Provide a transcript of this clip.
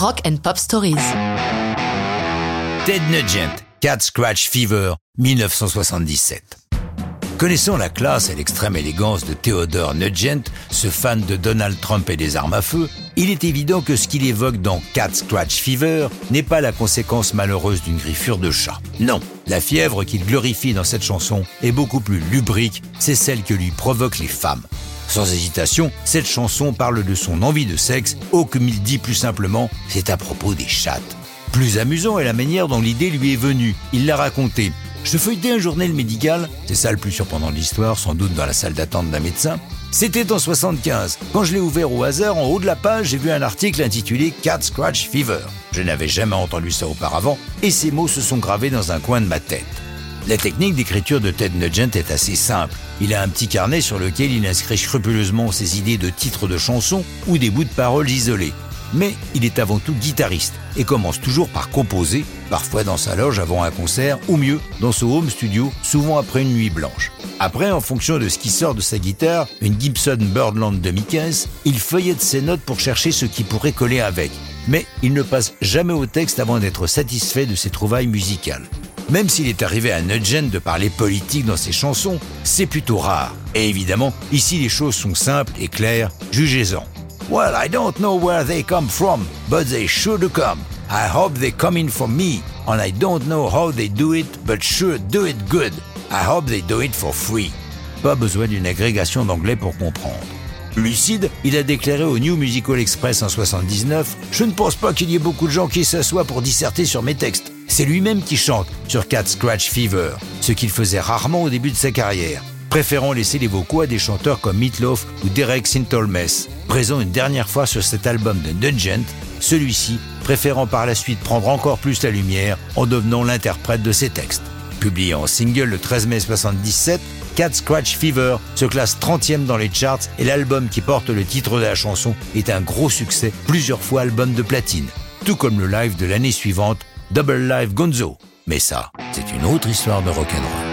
Rock and Pop Stories. Ted Nugent, Cat Scratch Fever, 1977. Connaissant la classe et l'extrême élégance de Theodore Nugent, ce fan de Donald Trump et des armes à feu, il est évident que ce qu'il évoque dans Cat Scratch Fever n'est pas la conséquence malheureuse d'une griffure de chat. Non, la fièvre qu'il glorifie dans cette chanson est beaucoup plus lubrique, c'est celle que lui provoquent les femmes. Sans hésitation, cette chanson parle de son envie de sexe, ou comme il dit plus simplement, c'est à propos des chattes. Plus amusant est la manière dont l'idée lui est venue. Il l'a raconté. Je feuilletais un journal médical, c'est ça le plus surprenant de l'histoire, sans doute dans la salle d'attente d'un médecin. C'était en 75. Quand je l'ai ouvert au hasard, en haut de la page, j'ai vu un article intitulé Cat Scratch Fever. Je n'avais jamais entendu ça auparavant, et ces mots se sont gravés dans un coin de ma tête. La technique d'écriture de Ted Nugent est assez simple. Il a un petit carnet sur lequel il inscrit scrupuleusement ses idées de titres de chansons ou des bouts de paroles isolés mais il est avant tout guitariste et commence toujours par composer, parfois dans sa loge avant un concert, ou mieux, dans son home studio, souvent après une nuit blanche. Après, en fonction de ce qui sort de sa guitare, une Gibson Birdland 2015, il feuillette ses notes pour chercher ce qui pourrait coller avec. Mais il ne passe jamais au texte avant d'être satisfait de ses trouvailles musicales. Même s'il est arrivé à Nugent de parler politique dans ses chansons, c'est plutôt rare. Et évidemment, ici les choses sont simples et claires, jugez-en. Well, I don't know where they come from, but they sure do come. I hope they come in for me, and I don't know how they do it, but sure do it good. I hope they do it for free. Pas besoin d'une agrégation d'anglais pour comprendre. Lucide, il a déclaré au New Musical Express en 79 Je ne pense pas qu'il y ait beaucoup de gens qui s'assoient pour disserter sur mes textes. C'est lui-même qui chante sur Cat Scratch Fever, ce qu'il faisait rarement au début de sa carrière préférant laisser les vocaux à des chanteurs comme Meatloaf ou Derek Sintolmes, présent une dernière fois sur cet album de Nugent, celui-ci préférant par la suite prendre encore plus la lumière en devenant l'interprète de ses textes. Publié en single le 13 mai 1977, Cat Scratch Fever se classe 30e dans les charts et l'album qui porte le titre de la chanson est un gros succès, plusieurs fois album de platine, tout comme le live de l'année suivante, Double Live Gonzo. Mais ça, c'est une autre histoire de rock'n'roll.